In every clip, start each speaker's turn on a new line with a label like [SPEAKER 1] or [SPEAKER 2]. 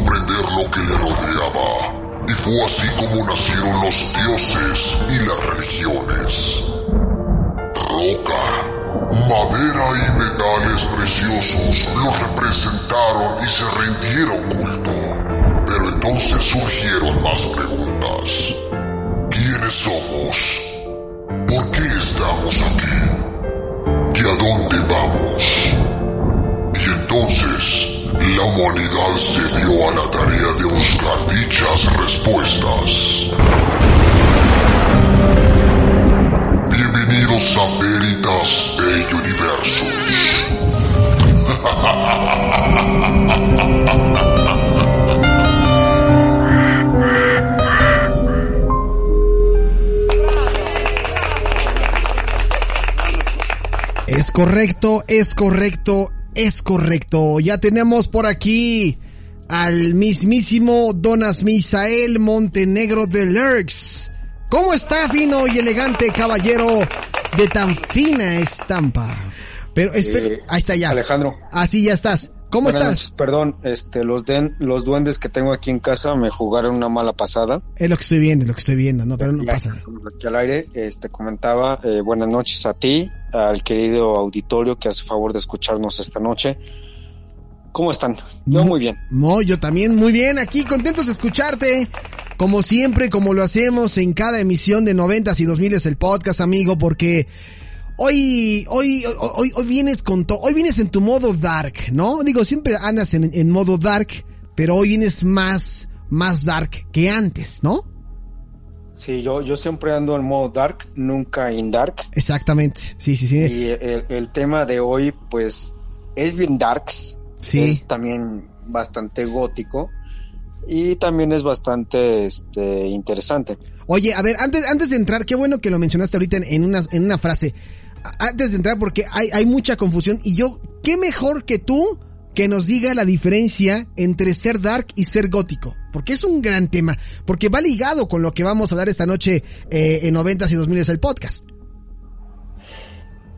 [SPEAKER 1] comprender lo que le rodeaba, y fue así como nacieron los dioses y las religiones. Roca, madera y metales preciosos los representaron y se rindieron culto. Pero entonces surgieron más preguntas. ¿Quiénes somos? ¿Por qué estamos aquí? ¿Y a dónde vamos? Y entonces la humanidad se dio a la tarea de buscar dichas respuestas. Bienvenidos a Veritas de Universos.
[SPEAKER 2] Es correcto, es correcto, es correcto. Ya tenemos por aquí al mismísimo Donas Misael Montenegro de Lurks. ¿Cómo está fino y elegante caballero de tan fina estampa? Pero espera,
[SPEAKER 3] Eh,
[SPEAKER 2] ahí está ya.
[SPEAKER 3] Alejandro.
[SPEAKER 2] Así ya estás. ¿Cómo
[SPEAKER 3] Buenas
[SPEAKER 2] estás?
[SPEAKER 3] noches, perdón, este, los, den, los duendes que tengo aquí en casa me jugaron una mala pasada.
[SPEAKER 2] Es lo que estoy viendo, es lo que estoy viendo, no, pero no pasa.
[SPEAKER 3] Aquí al aire, este, comentaba, eh, buenas noches a ti, al querido auditorio que hace favor de escucharnos esta noche. ¿Cómo están? Yo muy bien.
[SPEAKER 2] No, yo también muy bien, aquí contentos de escucharte. Como siempre, como lo hacemos en cada emisión de noventas y dos miles el podcast, amigo, porque hoy, hoy, hoy, hoy vienes con to- hoy vienes en tu modo dark, ¿no? Digo, siempre andas en, en modo dark, pero hoy vienes más, más dark que antes, ¿no?
[SPEAKER 3] Sí, yo, yo siempre ando en modo dark, nunca in dark.
[SPEAKER 2] Exactamente, sí, sí, sí.
[SPEAKER 3] Y el, el tema de hoy, pues, es bien darks.
[SPEAKER 2] Sí.
[SPEAKER 3] Es también bastante gótico. Y también es bastante este, interesante.
[SPEAKER 2] Oye, a ver, antes, antes de entrar, qué bueno que lo mencionaste ahorita en, en una, en una frase. Antes de entrar, porque hay, hay mucha confusión y yo, qué mejor que tú que nos diga la diferencia entre ser dark y ser gótico. Porque es un gran tema, porque va ligado con lo que vamos a hablar esta noche eh, en 90 y 2000 es el podcast.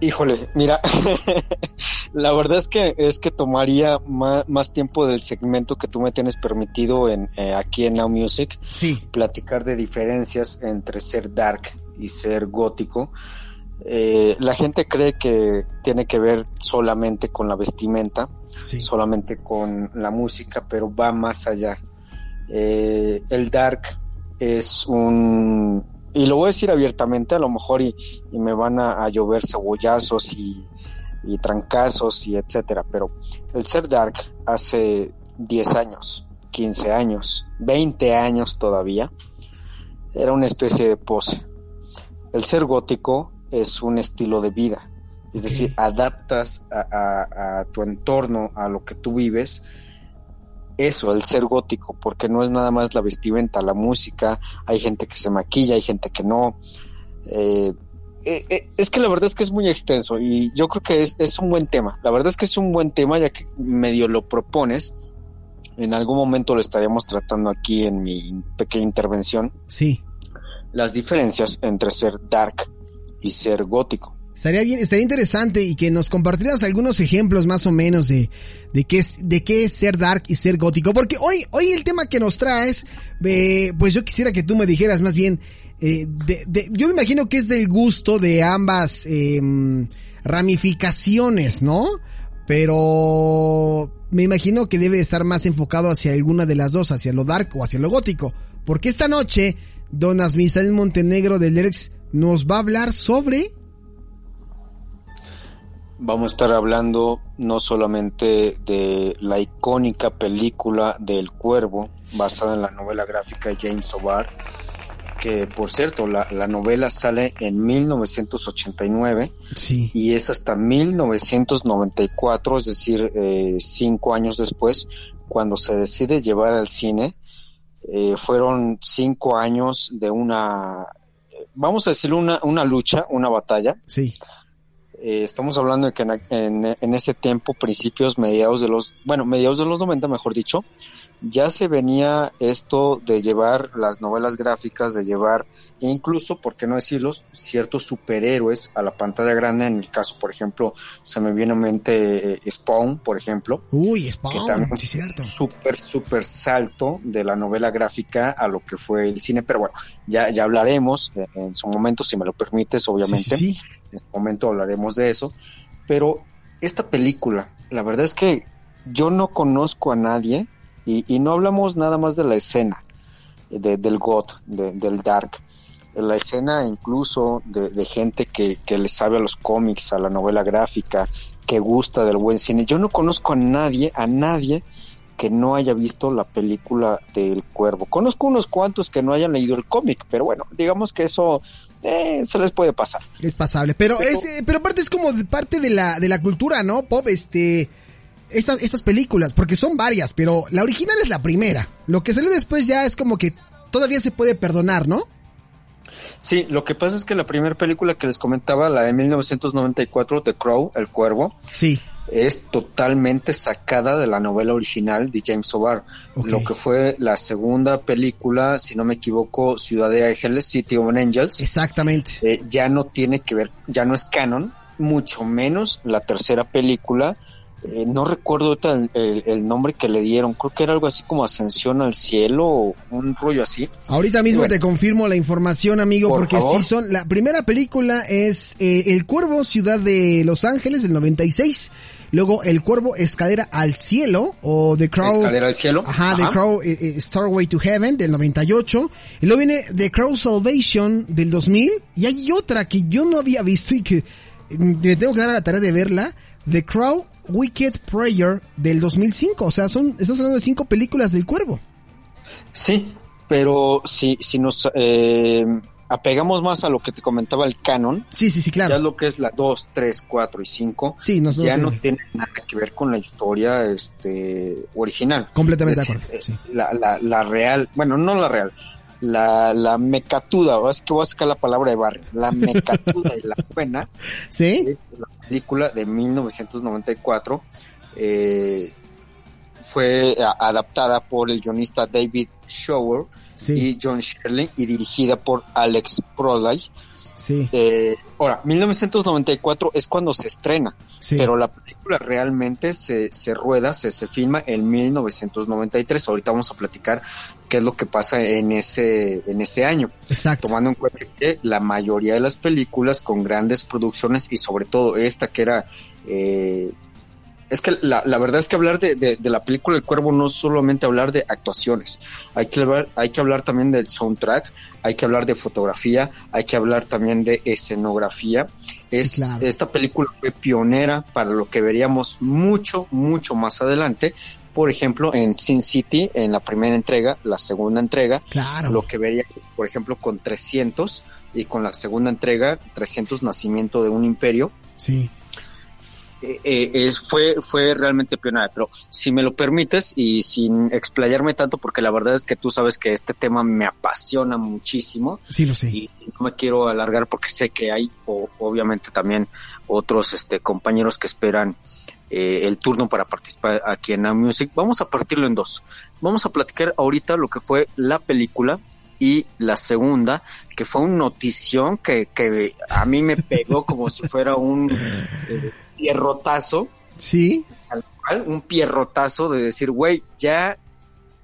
[SPEAKER 3] Híjole, mira, la verdad es que es que tomaría más, más tiempo del segmento que tú me tienes permitido en eh, aquí en Now Music,
[SPEAKER 2] Sí,
[SPEAKER 3] platicar de diferencias entre ser dark y ser gótico. Eh, la gente cree que tiene que ver solamente con la vestimenta,
[SPEAKER 2] sí.
[SPEAKER 3] solamente con la música, pero va más allá. Eh, el dark es un, y lo voy a decir abiertamente, a lo mejor y, y me van a, a llover cebollazos y, y trancazos y etcétera, pero el ser dark hace 10 años, 15 años, 20 años todavía, era una especie de pose. El ser gótico es un estilo de vida, es decir, adaptas a, a- a tu entorno, a lo que tú vives, eso, el ser gótico, porque no es nada más la vestimenta, la música, hay gente que se maquilla, hay gente que no. Eh, eh, eh, es que la verdad es que es muy extenso y yo creo que es, es un buen tema. La verdad es que es un buen tema ya que medio lo propones. En algún momento lo estaríamos tratando aquí en mi pequeña intervención.
[SPEAKER 2] Sí.
[SPEAKER 3] Las diferencias entre ser dark y ser gótico.
[SPEAKER 2] Estaría bien, estaría interesante y que nos compartieras algunos ejemplos más o menos de, de qué es, de qué es ser dark y ser gótico. Porque hoy, hoy el tema que nos traes, eh, pues yo quisiera que tú me dijeras más bien, eh, de, yo me imagino que es del gusto de ambas em, ramificaciones, ¿no? Pero me imagino que debe estar más enfocado hacia alguna de las dos, hacia lo dark o hacia lo gótico. Porque esta noche, Don Asmisael Montenegro de Lyrics nos va a hablar sobre
[SPEAKER 3] vamos a estar hablando no solamente de la icónica película del Cuervo, basada en la novela gráfica de James O'Barr, que por cierto, la, novela sale en 1989
[SPEAKER 2] sí.
[SPEAKER 3] y es hasta 1994, es decir, eh, cinco años después, cuando se decide llevar al cine. Eh, fueron cinco años de una, vamos a decir, una, una lucha, una batalla.
[SPEAKER 2] Sí
[SPEAKER 3] eh, estamos hablando de que en, ese tiempo, principios, mediados de los, bueno, mediados de los 90, mejor dicho, ya se venía esto de llevar las novelas gráficas, de llevar incluso, por qué no decirlo, ciertos superhéroes a la pantalla grande. En el caso, por ejemplo, se me viene a mente eh, Spawn, por ejemplo.
[SPEAKER 2] Uy, Spawn, sí, cierto.
[SPEAKER 3] Súper, súper salto de la novela gráfica a lo que fue el cine. Pero bueno, ya, ya hablaremos eh, en su momento, si me lo permites, obviamente.
[SPEAKER 2] Sí,
[SPEAKER 3] en su momento hablaremos de eso. Pero esta película, la verdad es que yo no conozco a nadie y, no hablamos nada más de la escena del God, del Dark. La escena incluso de, gente que, le sabe a los cómics, a la novela gráfica, que gusta del buen cine. Yo no conozco a nadie, a nadie que no haya visto la película del Cuervo. Conozco unos cuantos que no hayan leído el cómic, pero bueno, digamos que eso eh, se les puede pasar.
[SPEAKER 2] Es pasable, pero, pero es, eh, pero aparte es como parte de la de la cultura, ¿no? Pop, este, estas, estas películas, porque son varias, pero la original es la primera. Lo que salió después ya es como que todavía se puede perdonar, ¿no?
[SPEAKER 3] Sí, lo que pasa es que la primera película que les comentaba, la de 1994, The Crow, El Cuervo,
[SPEAKER 2] sí.
[SPEAKER 3] Es totalmente sacada de la novela original de James O'Barr. Lo que fue la segunda película, si no me equivoco, Ciudad de Ángeles, City of Angels.
[SPEAKER 2] Exactamente.
[SPEAKER 3] Eh, ya no tiene que ver, ya no es canon, mucho menos la tercera película eh, no recuerdo el, nombre que le dieron, creo que era algo así como Ascensión al Cielo o un rollo así.
[SPEAKER 2] Ahorita mismo te confirmo la información, amigo, porque sí son, la primera película es eh, El Cuervo, Ciudad de Los Ángeles, del 96. Luego El Cuervo, Escalera al Cielo, o The Crow.
[SPEAKER 3] Escalera al Cielo.
[SPEAKER 2] Ajá, The Crow, eh, Starway to Heaven, del 98. Y luego viene The Crow Salvation, del 2000. Y hay otra que yo no había visto y que me tengo que dar a la tarea de verla. The Crow Wicked Prayer del 2005. O sea, son, estás hablando de cinco películas del cuervo.
[SPEAKER 3] Sí, pero si, si nos eh, apegamos más a lo que te comentaba el canon.
[SPEAKER 2] Sí, sí, sí, claro.
[SPEAKER 3] Ya lo que es la 2, 3, 4 y 5.
[SPEAKER 2] Sí,
[SPEAKER 3] ya no tiene nada que ver con la historia este, original.
[SPEAKER 2] Completamente de acuerdo.
[SPEAKER 3] Eh, la, la, la real, bueno, no la real, la, la mecatuda, es que voy a sacar la palabra de barrio, la mecatuda y la buena,
[SPEAKER 2] ¿Sí?
[SPEAKER 3] la película de 1994, eh, fue adaptada por el guionista David Shower y John Shirley y dirigida por Alex Proly.
[SPEAKER 2] Sí.
[SPEAKER 3] Eh, ahora, 1994 es cuando se estrena, pero la película realmente se, se rueda, se, se filma en 1993. Ahorita vamos a platicar qué es lo que pasa en ese, en ese año.
[SPEAKER 2] Exacto.
[SPEAKER 3] Tomando en cuenta que la mayoría de las películas con grandes producciones y sobre todo esta que era eh, es que la, la, verdad es que hablar de, de, la película El Cuervo no es solamente hablar de actuaciones, hay que, hablar, hay que hablar también del soundtrack, hay que hablar de fotografía, hay que hablar también de escenografía. Es, Esta película fue pionera para lo que veríamos mucho, mucho más adelante. Por ejemplo, en Sin City, en la primera entrega, la segunda entrega,
[SPEAKER 2] claro.
[SPEAKER 3] lo que vería, por ejemplo, con 300 y con la segunda entrega, 300 Nacimiento de un Imperio.
[SPEAKER 2] Sí
[SPEAKER 3] eh, es, fue, fue realmente pionera. Pero si me lo permites y sin explayarme tanto, porque la verdad es que tú sabes que este tema me apasiona muchísimo.
[SPEAKER 2] Sí, lo sé.
[SPEAKER 3] Y no me quiero alargar porque sé que hay, o, obviamente también otros este, compañeros que esperan eh, el turno para participar aquí en Now Music. Vamos a partirlo en dos. Vamos a platicar ahorita lo que fue la película y la segunda, que fue un notición que, que a mí me pegó como si fuera un eh, pierrotazo.
[SPEAKER 2] Sí.
[SPEAKER 3] un pierrotazo de decir, güey, ya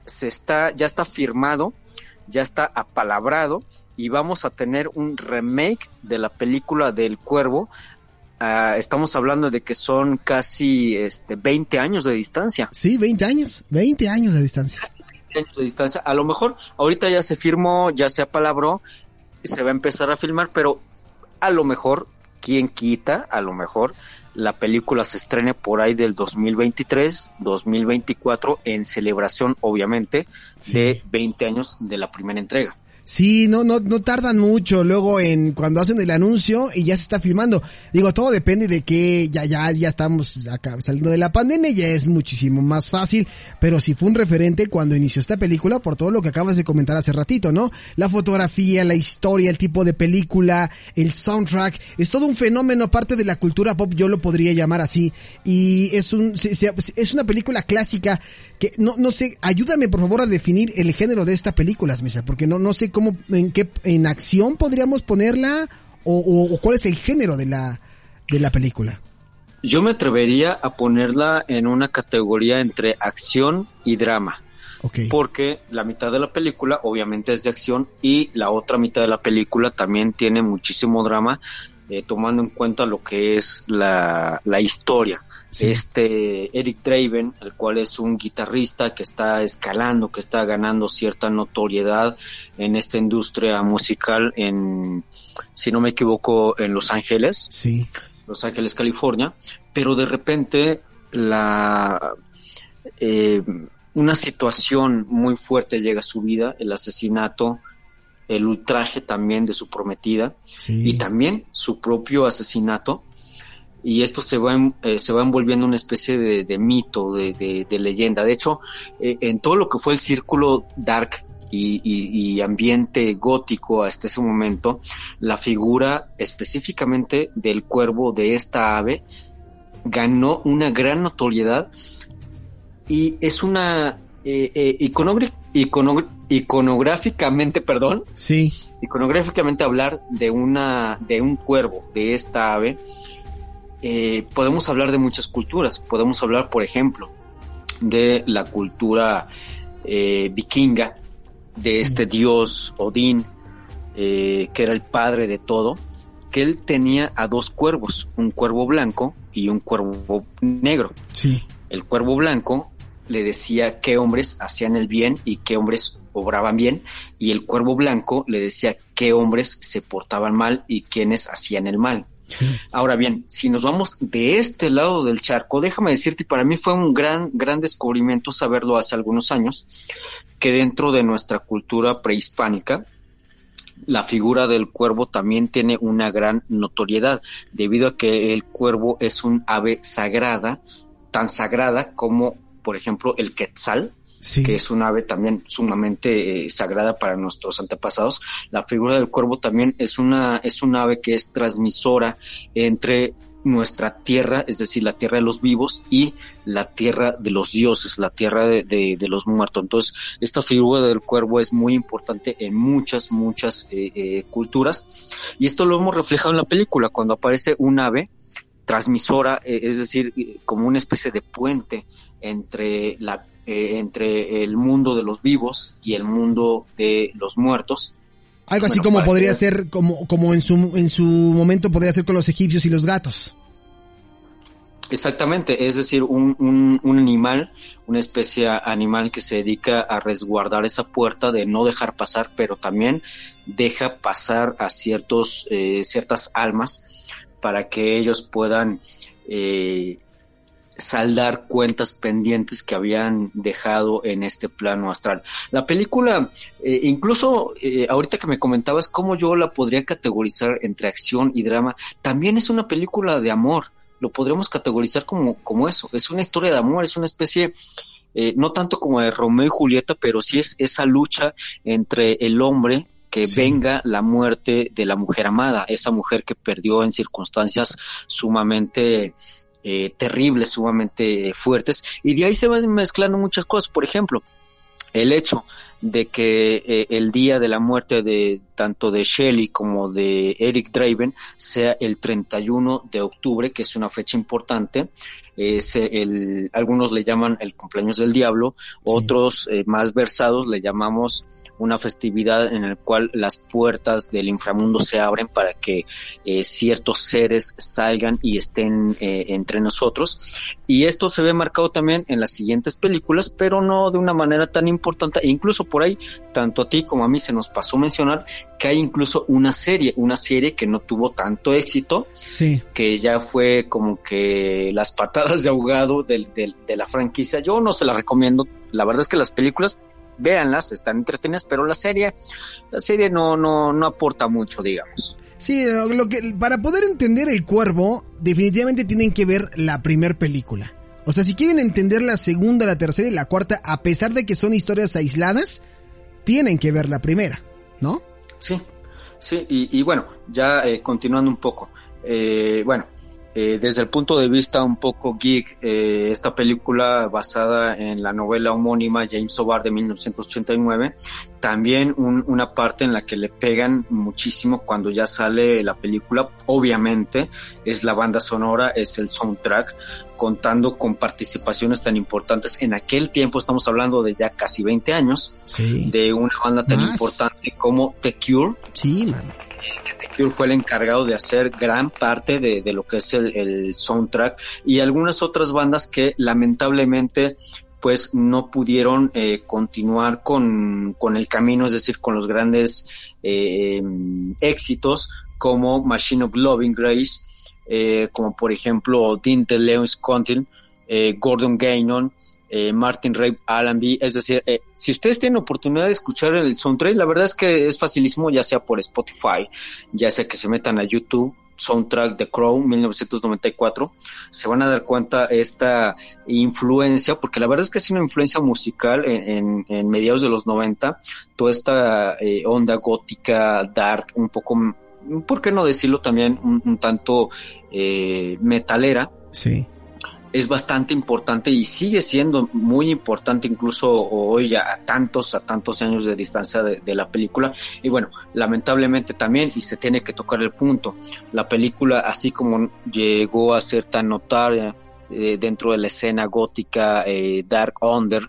[SPEAKER 3] se está, ya está firmado, ya está apalabrado y vamos a tener un remake de la película del Cuervo. Ah, estamos hablando de que son casi este, 20 años de distancia.
[SPEAKER 2] Sí, 20 años, 20 años de distancia.
[SPEAKER 3] 20 años de distancia. A lo mejor ahorita ya se firmó, ya se apalabró, se va a empezar a filmar, pero a lo mejor, ¿quién quita? A lo mejor la película se estrene por ahí del 2023, 2024, en celebración, obviamente, de 20 años de la primera entrega.
[SPEAKER 2] Sí, no, no, no tardan mucho luego en cuando hacen el anuncio y ya se está filmando. Digo, todo depende de que ya, ya, ya estamos acá saliendo de la pandemia, ya es muchísimo más fácil, pero sí fue un referente cuando inició esta película por todo lo que acabas de comentar hace ratito, ¿no? La fotografía, la historia, el tipo de película, el soundtrack, es todo un fenómeno aparte de la cultura pop, yo lo podría llamar así, y es un, es una película clásica que, no, no sé, ayúdame por favor a definir el género de esta película, Misa, porque no, no sé en qué, en acción podríamos ponerla o, cuál es el género de la, de la película.
[SPEAKER 3] Yo me atrevería a ponerla en una categoría entre acción y drama. Porque la mitad de la película obviamente es de acción y la otra mitad de la película también tiene muchísimo drama, eh, tomando en cuenta lo que es la, la historia este Eric Draven, el cual es un guitarrista que está escalando, que está ganando cierta notoriedad en esta industria musical en, si no me equivoco, en Los Ángeles.
[SPEAKER 2] Sí.
[SPEAKER 3] Los Ángeles, California, pero de repente la eh, una situación muy fuerte llega a su vida, el asesinato, el ultraje también de su prometida y también su propio asesinato y esto se va, eh, se va envolviendo una especie de, mito, de, leyenda. De hecho, eh, en todo lo que fue el círculo dark y, ambiente gótico hasta ese momento, la figura específicamente del cuervo de esta ave ganó una gran notoriedad y es una eh, iconográficamente, perdón,
[SPEAKER 2] sí,
[SPEAKER 3] iconográficamente hablar de una de un cuervo de esta ave eh, podemos hablar de muchas culturas. Podemos hablar, por ejemplo, de la cultura eh, vikinga, de este dios Odín, eh, que era el padre de todo, que él tenía a dos cuervos, un cuervo blanco y un cuervo negro.
[SPEAKER 2] Sí.
[SPEAKER 3] El cuervo blanco le decía qué hombres hacían el bien y qué hombres obraban bien, y el cuervo blanco le decía qué hombres se portaban mal y quiénes hacían el mal. Ahora bien, si nos vamos de este lado del charco, déjame decirte, para mí fue un gran, gran descubrimiento saberlo hace algunos años, que dentro de nuestra cultura prehispánica, la figura del cuervo también tiene una gran notoriedad, debido a que el cuervo es un ave sagrada, tan sagrada como, por ejemplo, el quetzal, que es un ave también sumamente eh, sagrada para nuestros antepasados. La figura del cuervo también es una, es un ave que es transmisora entre nuestra tierra, es decir, la tierra de los vivos y la tierra de los dioses, la tierra de, los muertos. Entonces, esta figura del cuervo es muy importante en muchas, muchas eh, eh, culturas. Y esto lo hemos reflejado en la película, cuando aparece un ave transmisora, es decir, como una especie de puente entre la eh, entre el mundo de los vivos y el mundo de los muertos.
[SPEAKER 2] Algo así como podría ser, como, como en, su, en su momento podría ser con los egipcios y los gatos.
[SPEAKER 3] Exactamente, es decir, un, un, animal, una especie animal que se dedica a resguardar esa puerta de no dejar pasar, pero también deja pasar a ciertos, eh, ciertas almas para que ellos puedan eh, saldar cuentas pendientes que habían dejado en este plano astral. La película, eh, incluso eh, ahorita que me comentabas cómo yo la podría categorizar entre acción y drama, también es una película de amor. Lo podríamos categorizar como, como eso. Es una historia de amor, es una especie, eh, no tanto como de Romeo y Julieta, pero sí es esa lucha entre el hombre que venga la muerte de la mujer amada, esa mujer que perdió en circunstancias sumamente eh, terribles, sumamente fuertes, y de ahí se van mezclando muchas cosas. Por ejemplo, el hecho de que eh, el día de la muerte de tanto de Shelley como de Eric Draven sea el 31 de octubre, que es una fecha importante es el, algunos le llaman el cumpleaños del diablo, otros eh, más versados le llamamos una festividad en la cual las puertas del inframundo se abren para que eh, ciertos seres salgan y estén eh, entre nosotros. Y esto se ve marcado también en las siguientes películas, pero no de una manera tan importante. E incluso por ahí, tanto a ti como a mí se nos pasó mencionar que hay incluso una serie, una serie que no tuvo tanto éxito,
[SPEAKER 2] sí.
[SPEAKER 3] que ya fue como que las patadas de ahogado de, de, la franquicia. Yo no se la recomiendo. La verdad es que las películas, véanlas, están entretenidas, pero la serie, la serie no, no, no aporta mucho, digamos.
[SPEAKER 2] Sí, lo que, para poder entender el cuervo, definitivamente tienen que ver la primer película. O sea, si quieren entender la segunda, la tercera y la cuarta, a pesar de que son historias aisladas, tienen que ver la primera, ¿no?
[SPEAKER 3] Sí, sí, y, bueno, ya eh, continuando un poco, eh, bueno, eh, desde el punto de vista un poco geek, esta película basada en la novela homónima James O'Barr de 1989, también una parte en la que le pegan muchísimo cuando ya sale la película, obviamente es la banda sonora, es el soundtrack, contando con participaciones tan importantes. En aquel tiempo estamos hablando de ya casi 20 años, de una banda tan importante como The Cure.
[SPEAKER 2] Sí, mano.
[SPEAKER 3] Cure fue el encargado de hacer gran parte de, lo que es el, soundtrack y algunas otras bandas que lamentablemente pues no pudieron eh, continuar con, el camino, es decir, con los grandes eh, éxitos como Machine of Loving Grace, eh, como por ejemplo Dinte Lewis Contin, eh, Gordon Gaynon, eh, Martin Ray Allenby, es decir, si ustedes tienen oportunidad de escuchar el soundtrack, la verdad es que es facilísimo, ya sea por Spotify, ya sea que se metan a YouTube, soundtrack de Crow 1994, se van a dar cuenta esta influencia, porque la verdad es que es una influencia musical en, mediados de los 90, toda esta onda gótica, dark, un poco ¿por qué no decirlo también un, tanto eh, metalera?
[SPEAKER 2] Sí.
[SPEAKER 3] Es bastante importante y sigue siendo muy importante incluso hoy a tantos, a tantos años de distancia de, la película. Y bueno, lamentablemente también, y se tiene que tocar el punto, la película así como llegó a ser tan notaria eh, dentro de la escena gótica eh, Dark Under,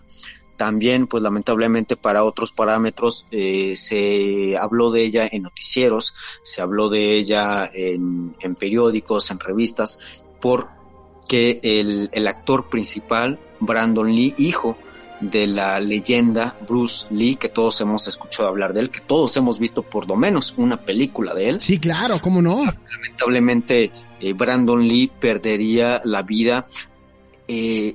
[SPEAKER 3] también, pues lamentablemente para otros parámetros, eh, se habló de ella en noticieros, se habló de ella en, periódicos, en revistas, porque el, el actor principal, Brandon Lee, hijo de la leyenda Bruce Lee, que todos hemos escuchado hablar de él, que todos hemos visto por lo menos una película de él.
[SPEAKER 2] Sí, claro, ¿cómo no?
[SPEAKER 3] Lamentablemente, eh, Brandon Lee perdería la vida. Eh,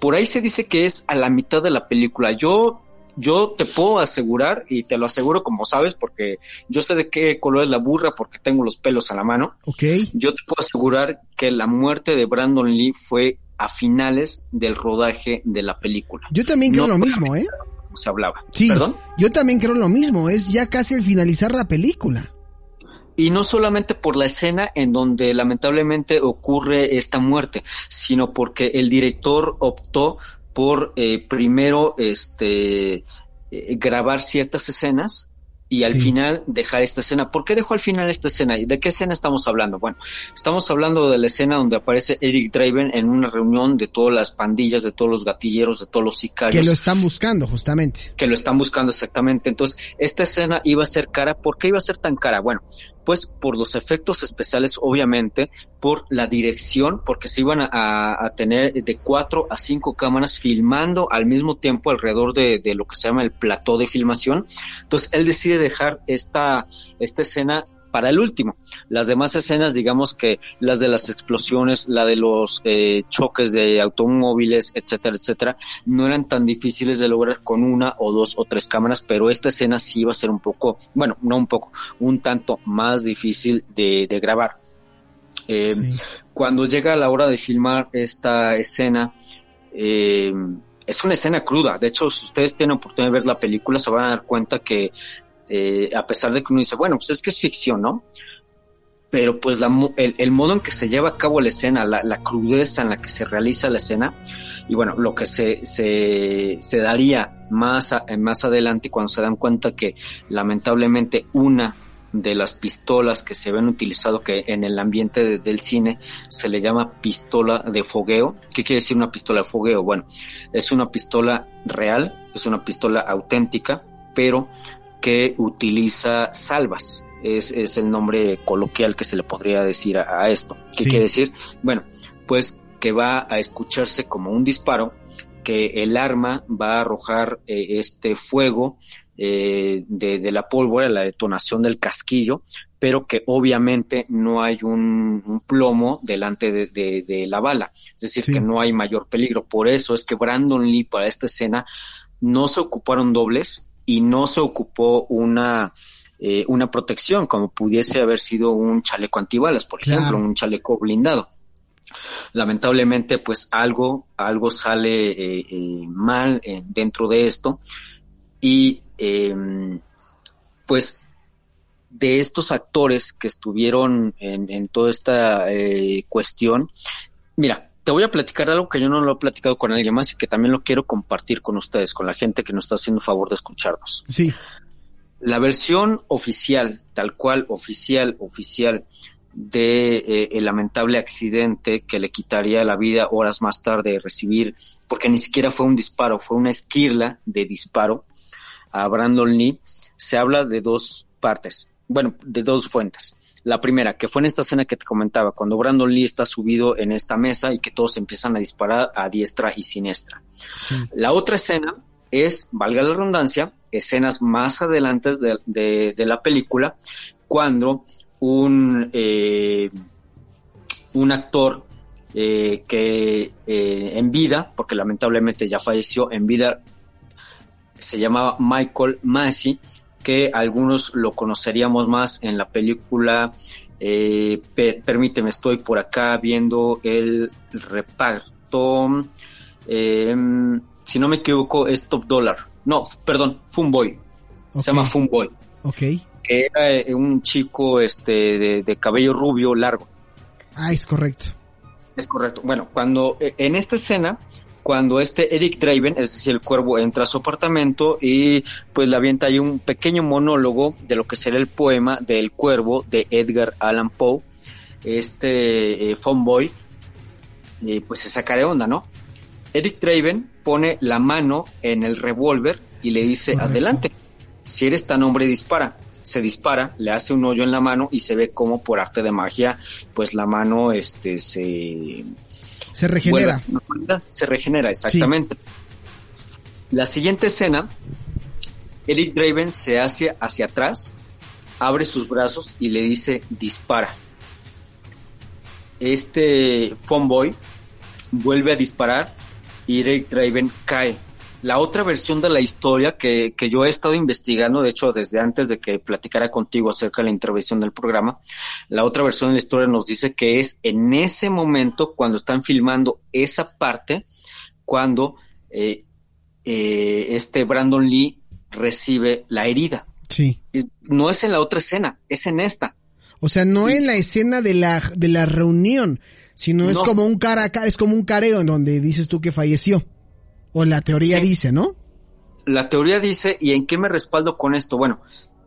[SPEAKER 3] por ahí se dice que es a la mitad de la película. Yo, yo te puedo asegurar, y te lo aseguro como sabes, porque yo sé de qué color es la burra porque tengo los pelos a la mano.
[SPEAKER 2] Ok.
[SPEAKER 3] Yo te puedo asegurar que la muerte de Brandon Lee fue a finales del rodaje de la película.
[SPEAKER 2] Yo también creo lo mismo, ¿eh?
[SPEAKER 3] Se hablaba.
[SPEAKER 2] Sí, ¿Perdón? yo también creo lo mismo, es ya casi al finalizar la película.
[SPEAKER 3] Y no solamente por la escena en donde lamentablemente ocurre esta muerte, sino porque el director optó por eh, primero este eh, grabar ciertas escenas y al final dejar esta escena. ¿Por qué dejó al final esta escena? ¿De qué escena estamos hablando? Bueno, estamos hablando de la escena donde aparece Eric Draven en una reunión de todas las pandillas, de todos los gatilleros, de todos los sicarios.
[SPEAKER 2] Que lo están buscando, justamente.
[SPEAKER 3] Que lo están buscando exactamente. Entonces, esta escena iba a ser cara. ¿Por qué iba a ser tan cara? Bueno, pues por los efectos especiales, obviamente, por la dirección, porque se iban a, tener de cuatro a cinco cámaras filmando al mismo tiempo alrededor de, de, lo que se llama el plató de filmación. Entonces él decide dejar esta, esta escena para el último. Las demás escenas, digamos que las de las explosiones, la de los eh, choques de automóviles, etcétera, etcétera, no eran tan difíciles de lograr con una o dos o tres cámaras, pero esta escena sí iba a ser un poco, bueno, no un poco, un tanto más difícil de, grabar. Eh, cuando llega la hora de filmar esta escena, eh, es una escena cruda. De hecho, si ustedes tienen oportunidad de ver la película, se van a dar cuenta que eh, a pesar de que uno dice, bueno, pues es que es ficción, ¿no? Pero pues el, modo en que se lleva a cabo la escena, la, crudeza en la que se realiza la escena, Y bueno, lo que se, se, se daría más, más adelante cuando se dan cuenta que lamentablemente una de las pistolas que se ven utilizado que en el ambiente del cine se le llama pistola de fogueo. ¿Qué quiere decir una pistola de fogueo? Bueno, es una pistola real, es una pistola auténtica, pero que utiliza salvas. Es, es el nombre coloquial que se le podría decir a, esto. ¿Qué quiere decir? Bueno, pues que va a escucharse como un disparo, que el arma va a arrojar eh, este fuego eh, de, la pólvora, la detonación del casquillo, pero que obviamente no hay un, plomo delante de, la bala, es decir, que no hay mayor peligro. Por eso es que Brandon Lee para esta escena no se ocuparon dobles y no se ocupó una, eh, una protección como pudiese haber sido un chaleco antibalas, por ejemplo, un chaleco blindado. Lamentablemente pues algo algo sale eh, mal dentro de esto y Em, pues de estos actores que estuvieron en, toda esta eh, cuestión, mira, te voy a platicar algo que yo no lo he platicado con alguien más y que también lo quiero compartir con ustedes, con la gente que nos está haciendo favor de escucharnos.
[SPEAKER 2] Sí.
[SPEAKER 3] La versión oficial, tal cual, oficial, oficial, de eh, el lamentable accidente que le quitaría la vida horas más tarde de recibir, porque ni siquiera fue un disparo, fue una esquirla de disparo, a Brandon Lee, se habla de dos partes, bueno, de dos fuentes. La primera, que fue en esta escena que te comentaba, cuando Brandon Lee está subido en esta mesa y que todos empiezan a disparar a diestra y siniestra. La otra escena es, valga la redundancia, escenas más adelante de, la película, cuando un, eh, un actor eh, que eh, en vida, porque lamentablemente ya falleció, en vida se llamaba Michael Massey, que algunos lo conoceríamos más en la película eh, Permíteme, estoy por acá viendo el reparto. Em, si no me equivoco, es Top Dollar. No, perdón, Funboy. Se llama Funboy.
[SPEAKER 2] Ok.
[SPEAKER 3] Era eh, un chico este, de, cabello rubio largo.
[SPEAKER 2] Ah, es correcto.
[SPEAKER 3] Es correcto. Bueno, cuando eh, en esta escena cuando este Eric Draven, es decir, el cuervo, entra a su apartamento y pues le avienta ahí un pequeño monólogo de lo que será el poema del cuervo de Edgar Allan Poe, este eh, Boy, y pues se saca de onda, ¿no? Eric Draven pone la mano en el revólver y le dice, adelante, si eres tan hombre dispara. Se dispara, le hace un hoyo en la mano y se ve como por arte de magia, pues la mano este se
[SPEAKER 2] se regenera.
[SPEAKER 3] se regenera, exactamente. La siguiente escena, Eric Draven se hace hacia atrás, abre sus brazos y le dice dispara. Este Fonboy vuelve a disparar y Eric Draven cae la otra versión de la historia que, que, yo he estado investigando, de hecho desde antes de que platicara contigo acerca de la intervención del programa, la otra versión de la historia nos dice que es en ese momento cuando están filmando esa parte, cuando eh, eh, este Brandon Lee recibe la herida.
[SPEAKER 2] Sí.
[SPEAKER 3] No es en la otra escena, es en esta.
[SPEAKER 2] O sea, no en la escena de la, de la reunión, sino es como un cara, es como un careo en donde dices tú que falleció. O la teoría dice, ¿no?
[SPEAKER 3] La teoría dice, ¿y en qué me respaldo con esto? Bueno,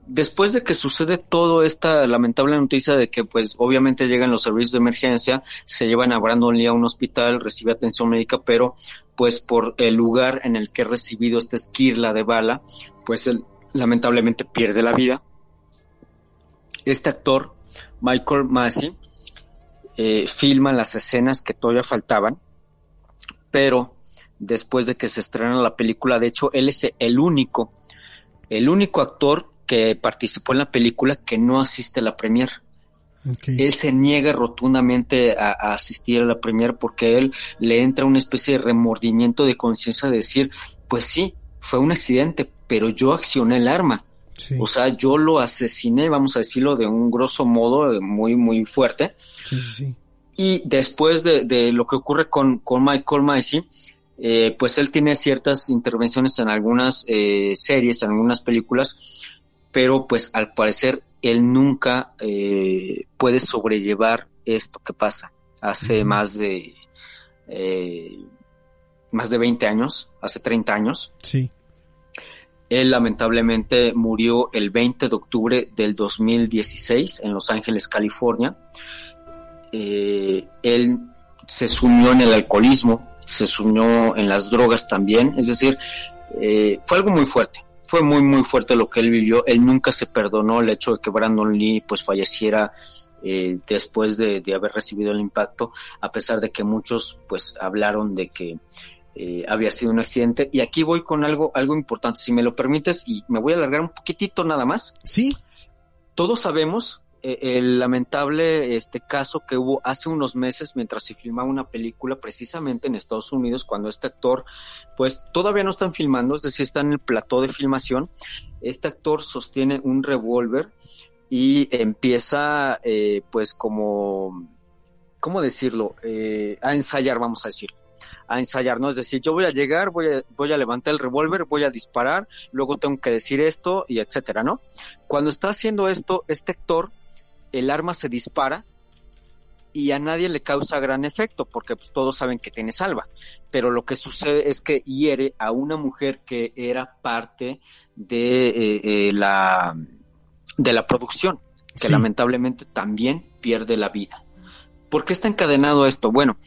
[SPEAKER 3] después de que sucede toda esta lamentable noticia de que pues obviamente llegan los servicios de emergencia, se llevan a Brandon Lee a un hospital, recibe atención médica, pero pues por el lugar en el que ha recibido esta esquirla de bala, pues él lamentablemente pierde la vida. Este actor, Michael Massey, eh, filma las escenas que todavía faltaban, pero después de que se estrena la película. De hecho, él es el único, el único actor que participó en la película que no asiste a la premier. Él se niega rotundamente a, asistir a la premier porque él le entra una especie de remordimiento de conciencia de decir, pues sí, fue un accidente, pero yo accioné el arma. O sea, yo lo asesiné, vamos a decirlo de un grosso modo, muy, muy fuerte. y después de, lo que ocurre con, con Michael Macy, eh, pues él tiene ciertas intervenciones en algunas eh, series, en algunas películas, pero pues al parecer él nunca eh, puede sobrellevar esto que pasa. Hace más de más de 20 años, hace 30 años.
[SPEAKER 2] Sí.
[SPEAKER 3] Él lamentablemente murió el 20 de octubre del 2016 en Los Ángeles, California. Eh, él se sumió en el alcoholismo, se sumió en las drogas también, es decir, eh, fue algo muy fuerte, fue muy muy fuerte lo que él vivió, él nunca se perdonó el hecho de que Brandon Lee pues falleciera eh, después de, de, haber recibido el impacto, a pesar de que muchos pues hablaron de que eh, había sido un accidente. Y aquí voy con algo, algo importante, si me lo permites, y me voy a alargar un poquitito nada más.
[SPEAKER 2] Sí.
[SPEAKER 3] Todos sabemos el lamentable este caso que hubo hace unos meses mientras se filmaba una película precisamente en Estados Unidos cuando este actor pues todavía no están filmando, es decir, está en el plató de filmación. Este actor sostiene un revólver y empieza eh, pues como, ¿cómo decirlo? Eh, a ensayar, vamos a decir a ensayar, ¿no? Es decir, yo voy a llegar, voy a levantar el revólver, voy a disparar, luego tengo que decir esto y etcétera, ¿no? Cuando está haciendo esto, este actor, el arma se dispara y a nadie le causa gran efecto porque pues, todos saben que tiene salva. Pero lo que sucede es que hiere a una mujer que era parte de eh, eh, la de la producción, que sí. lamentablemente también pierde la vida. ¿Por qué está encadenado esto? Bueno,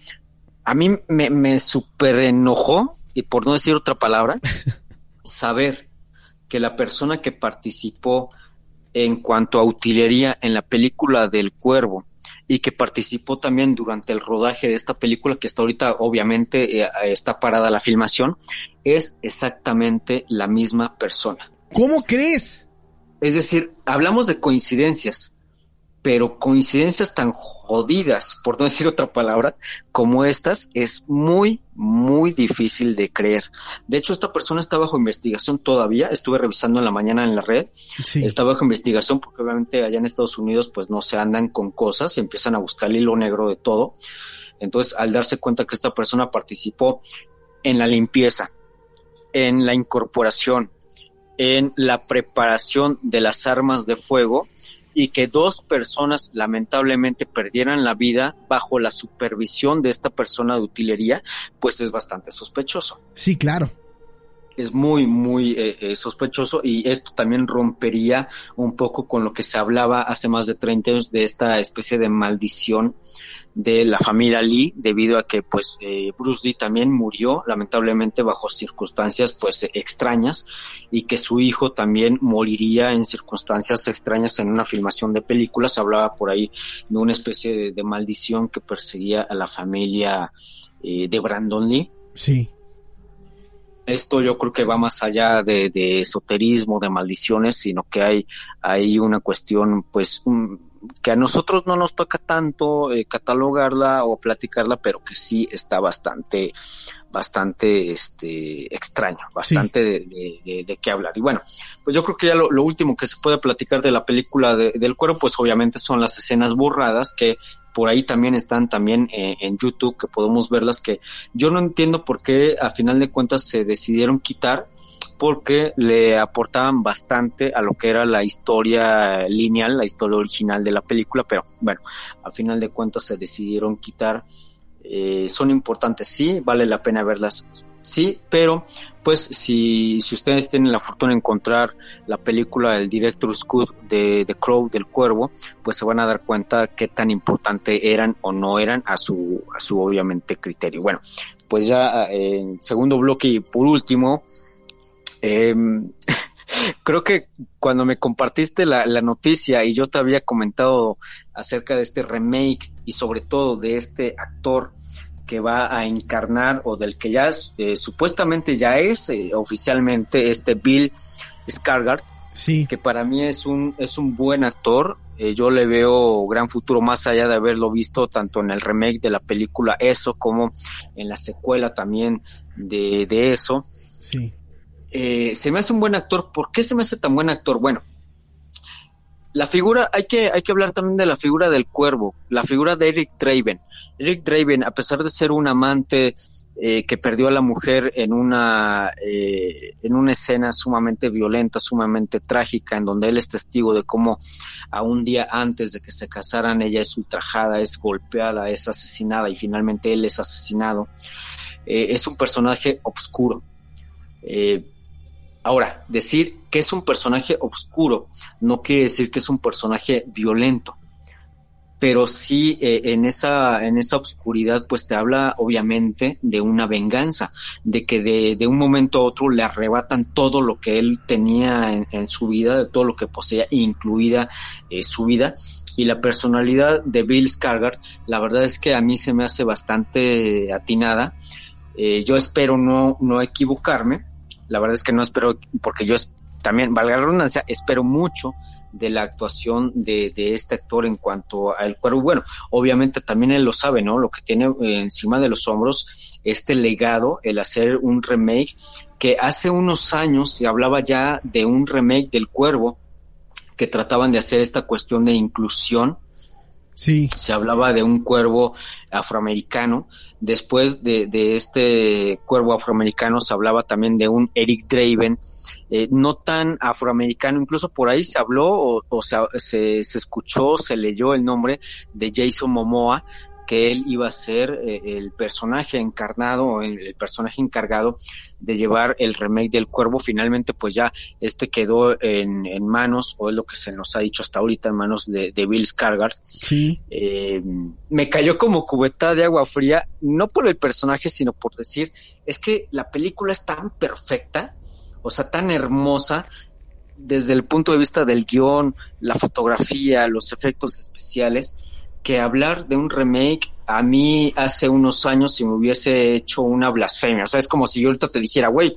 [SPEAKER 3] a mí me, me super enojó, y por no decir otra palabra, saber que la persona que participó en cuanto a utilería en la película del cuervo y que participó también durante el rodaje de esta película, que hasta ahorita obviamente eh, está parada la filmación, es exactamente la misma persona.
[SPEAKER 2] ¿Cómo crees?
[SPEAKER 3] Es decir, hablamos de coincidencias, pero coincidencias tan jodidas, por no decir otra palabra, como estas, es muy, muy difícil de creer. De hecho, esta persona está bajo investigación todavía, estuve revisando en la mañana en la red, sí. está bajo investigación porque obviamente allá en Estados Unidos pues no se andan con cosas, se empiezan a buscar el hilo negro de todo. Entonces, al darse cuenta que esta persona participó en la limpieza, en la incorporación, en la preparación de las armas de fuego, y que dos personas lamentablemente perdieran la vida bajo la supervisión de esta persona de utilería, pues es bastante sospechoso.
[SPEAKER 2] Sí, claro.
[SPEAKER 3] Es muy, muy eh, eh, sospechoso y esto también rompería un poco con lo que se hablaba hace más de 30 años de esta especie de maldición de la familia Lee debido a que pues eh, Bruce Lee también murió lamentablemente bajo circunstancias pues extrañas y que su hijo también moriría en circunstancias extrañas en una filmación de películas. Hablaba por ahí de una especie de, de maldición que perseguía a la familia eh, de Brandon Lee.
[SPEAKER 2] Sí.
[SPEAKER 3] Esto yo creo que va más allá de, de esoterismo, de maldiciones, sino que hay, hay una cuestión, pues, un, que a nosotros no nos toca tanto eh, catalogarla o platicarla, pero que sí está bastante, bastante este, extraño, bastante sí. de, de, de, de, qué hablar. Y bueno, pues yo creo que ya lo, lo último que se puede platicar de la película del cuero, pues obviamente son las escenas borradas que por ahí también están también eh, en YouTube que podemos verlas que yo no entiendo por qué a final de cuentas se decidieron quitar porque le aportaban bastante a lo que era la historia lineal, la historia original de la película, pero bueno, a final de cuentas se decidieron quitar. Eh, son importantes, sí, vale la pena verlas, sí, pero pues si, si ustedes tienen la fortuna de encontrar la película del Director Scott de The Crow del Cuervo, pues se van a dar cuenta qué tan importante eran o no eran a su, a su obviamente criterio. Bueno, pues ya eh, en segundo bloque y por último, eh, creo que cuando me compartiste la, la, noticia y yo te había comentado acerca de este remake y sobre todo de este actor que va a encarnar o del que ya eh, supuestamente ya es eh, oficialmente este Bill Scargard,
[SPEAKER 2] sí.
[SPEAKER 3] que para mí es un es un buen actor. Eh, yo le veo gran futuro más allá de haberlo visto tanto en el remake de la película Eso como en la secuela también de, de Eso.
[SPEAKER 2] Sí.
[SPEAKER 3] Eh, se me hace un buen actor. ¿Por qué se me hace tan buen actor? Bueno, la figura, hay que, hay que hablar también de la figura del cuervo, la figura de Eric Draven. Eric Draven, a pesar de ser un amante eh, que perdió a la mujer en una, eh, en una escena sumamente violenta, sumamente trágica, en donde él es testigo de cómo a un día antes de que se casaran ella es ultrajada, es golpeada, es asesinada y finalmente él es asesinado. eh, es un personaje oscuro. Eh, ahora, decir que es un personaje oscuro no quiere decir que es un personaje violento pero sí eh, en esa en esa oscuridad pues te habla obviamente de una venganza de que de, de un momento a otro le arrebatan todo lo que él tenía en, su vida de todo lo que poseía incluida eh, su vida. Y la personalidad de Bill Skarsgård la verdad es que a mí se me hace bastante atinada. Eh, yo espero no no equivocarme la verdad es que no espero porque yo también valga la redundancia espero mucho de la actuación de, de, este actor en cuanto al cuerpo. Bueno, obviamente también él lo sabe, ¿no? Lo que tiene eh, encima de los hombros, este legado, el hacer un remake, que hace unos años se hablaba ya de un remake del cuervo, que trataban de hacer esta cuestión de inclusión. Se hablaba de un cuervo afroamericano. Después de, de este cuervo afroamericano se hablaba también de un Eric Draven, eh, no tan afroamericano, incluso por ahí se habló o, o se, se, se, escuchó, se leyó el nombre de Jason Momoa, que él iba a ser eh, el personaje encarnado, el, el, personaje encargado de llevar el remake del cuervo. Finalmente, pues ya este quedó en, en, manos, o es lo que se nos ha dicho hasta ahorita, en manos de, de Bill Skarsgård.
[SPEAKER 2] Sí.
[SPEAKER 3] Eh, me cayó como cubeta de agua fría, no por el personaje, sino por decir, es que la película es tan perfecta, o sea, tan hermosa, desde el punto de vista del guion, la fotografía, los efectos especiales, que hablar de un remake a mí hace unos años si me hubiese hecho una blasfemia. O sea, es como si yo ahorita te dijera, güey,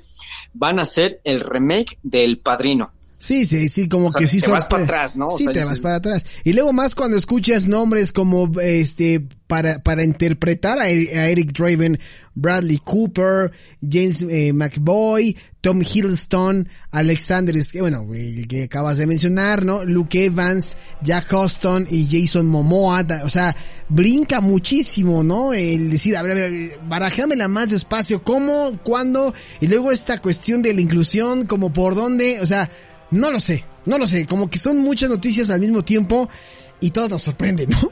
[SPEAKER 3] van a hacer el remake del Padrino.
[SPEAKER 2] Sí, sí, sí, como
[SPEAKER 3] o sea,
[SPEAKER 2] que sí
[SPEAKER 3] te vas para atrás, ¿no? O
[SPEAKER 2] Sí,
[SPEAKER 3] sea,
[SPEAKER 2] te vas para atrás. Y luego más cuando escuchas nombres como este para para interpretar a, Eric Draven, Bradley Cooper, James eh, McBoy, Tom Hiddleston, Alexander, bueno, el que acabas de mencionar, ¿no? Luke Evans, Jack Hoston y Jason Momoa, o sea, brinca muchísimo, ¿no? El decir, a ver, a ver barajéamela más despacio, ¿cómo, cuándo? Y luego esta cuestión de la inclusión, como por dónde, o sea, no lo sé, no lo sé, como que son muchas noticias al mismo tiempo y todo nos sorprende, ¿no?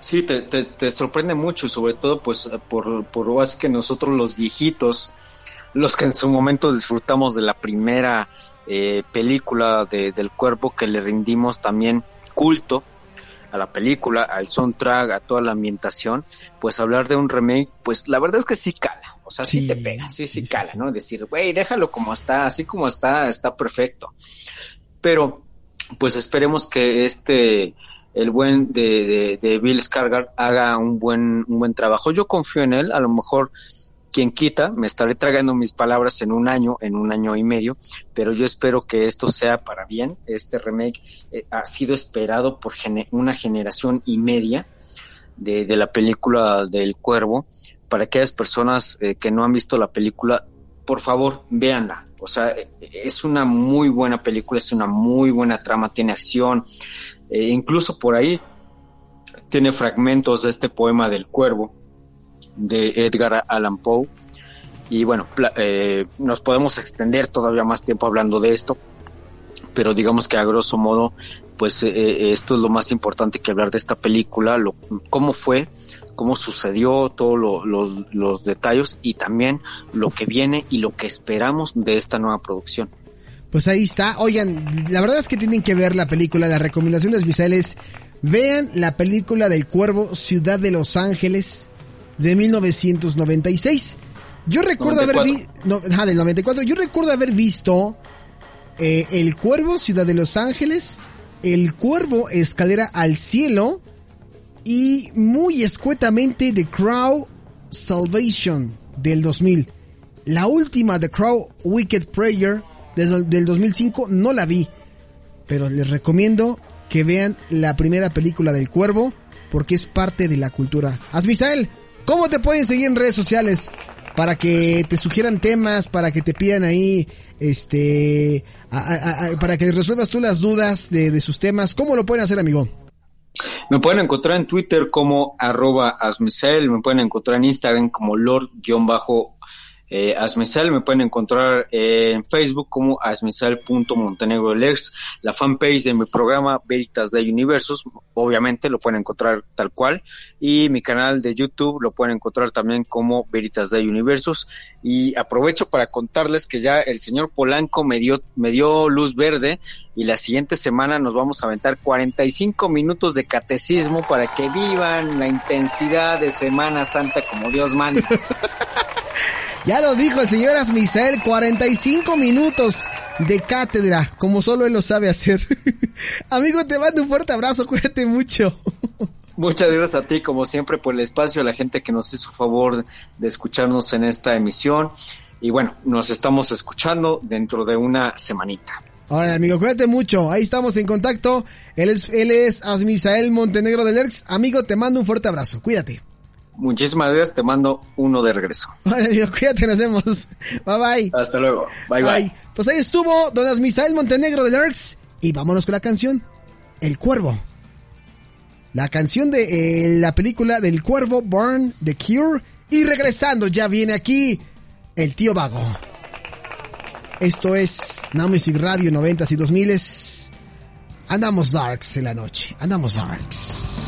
[SPEAKER 3] Sí, te, te, sorprende mucho sobre todo pues por, por así que nosotros los viejitos, los que en su momento disfrutamos de la primera eh, película de, del cuerpo que le rindimos también culto a la película, al soundtrack, a toda la ambientación, pues hablar de un remake, pues la verdad es que sí cala, o sea, sí, sí te pega, sí, sí, sí cala, sí, ¿no? Decir, güey, déjalo como está, así como está, está perfecto. Pero, pues esperemos que este, el buen de, de, de Bill Skarsgård haga un buen, un buen trabajo. Yo confío en él, a lo mejor quien quita, me estaré tragando mis palabras en un año, en un año y medio, pero yo espero que esto sea para bien. Este remake eh, ha sido esperado por gene una generación y media de, de, la película del Cuervo. Para aquellas personas eh, que no han visto la película, por favor, véanla. O sea, es una muy buena película, es una muy buena trama, tiene acción, eh, incluso por ahí tiene fragmentos de este poema del Cuervo de Edgar Allan Poe. Y bueno, eh, nos podemos extender todavía más tiempo hablando de esto, pero digamos que a grosso modo, pues eh, esto es lo más importante que hablar de esta película, lo, cómo fue, cómo sucedió, todos lo, los, los detalles y también lo que viene y lo que esperamos de esta nueva producción.
[SPEAKER 2] Pues ahí está. Oigan, la verdad es que tienen que ver la película. La recomendación de Misael es vean la película del Cuervo Ciudad de Los Ángeles de 1996. Yo recuerdo 94. haber visto, no, ah, del 94. Yo recuerdo haber visto eh, El Cuervo Ciudad de Los Ángeles, El Cuervo Escalera al Cielo y muy escuetamente The Crow Salvation del 2000. La última The Crow Wicked Prayer del 2005 no la vi, pero les recomiendo que vean la primera película del Cuervo porque es parte de la cultura. Asmisael, ¿cómo te pueden seguir en redes sociales para que te sugieran temas, para que te pidan ahí, este, a, para que resuelvas tú las dudas de, de, sus temas? ¿Cómo lo pueden hacer, amigo?
[SPEAKER 3] Me pueden encontrar en Twitter como arroba me pueden encontrar en Instagram como lord-bajo eh. Me pueden encontrar en Facebook como asmisal.montenegrolex, la fanpage de mi programa Veritas de Universos, obviamente lo pueden encontrar tal cual, y mi canal de YouTube lo pueden encontrar también como Veritas de Universos. Y aprovecho para contarles que ya el señor Polanco me dio, me dio luz verde y la siguiente semana nos vamos a aventar 45 minutos de catecismo para que vivan la intensidad de Semana Santa como Dios manda.
[SPEAKER 2] ya lo dijo el señor Asmisael, 45 minutos de cátedra, como solo él lo sabe hacer. Amigo, te mando un fuerte abrazo, cuídate mucho.
[SPEAKER 3] Muchas gracias a ti, como siempre, por el espacio, a la gente que nos hizo favor de escucharnos en esta emisión. Y bueno, nos estamos escuchando dentro de una semanita.
[SPEAKER 2] Ahora, amigo, cuídate mucho. Ahí estamos en contacto. Él es, él es Asmisael Montenegro del ERX. Amigo, te mando un fuerte abrazo. Cuídate.
[SPEAKER 3] Muchísimas gracias. Te mando uno de regreso.
[SPEAKER 2] Ahora, amigo, cuídate, nos vemos. Bye bye.
[SPEAKER 3] Hasta luego. Bye bye.
[SPEAKER 2] Pues ahí estuvo Don Asmisael Montenegro del ERX. Y vámonos con la canción El Cuervo. La canción de eh, la película del Cuervo, Burn, The Cure. Y regresando, ya viene aquí el tío Vago. Esto es Now Music Radio 90s y 2000s. Andamos darks en la noche. Andamos darks.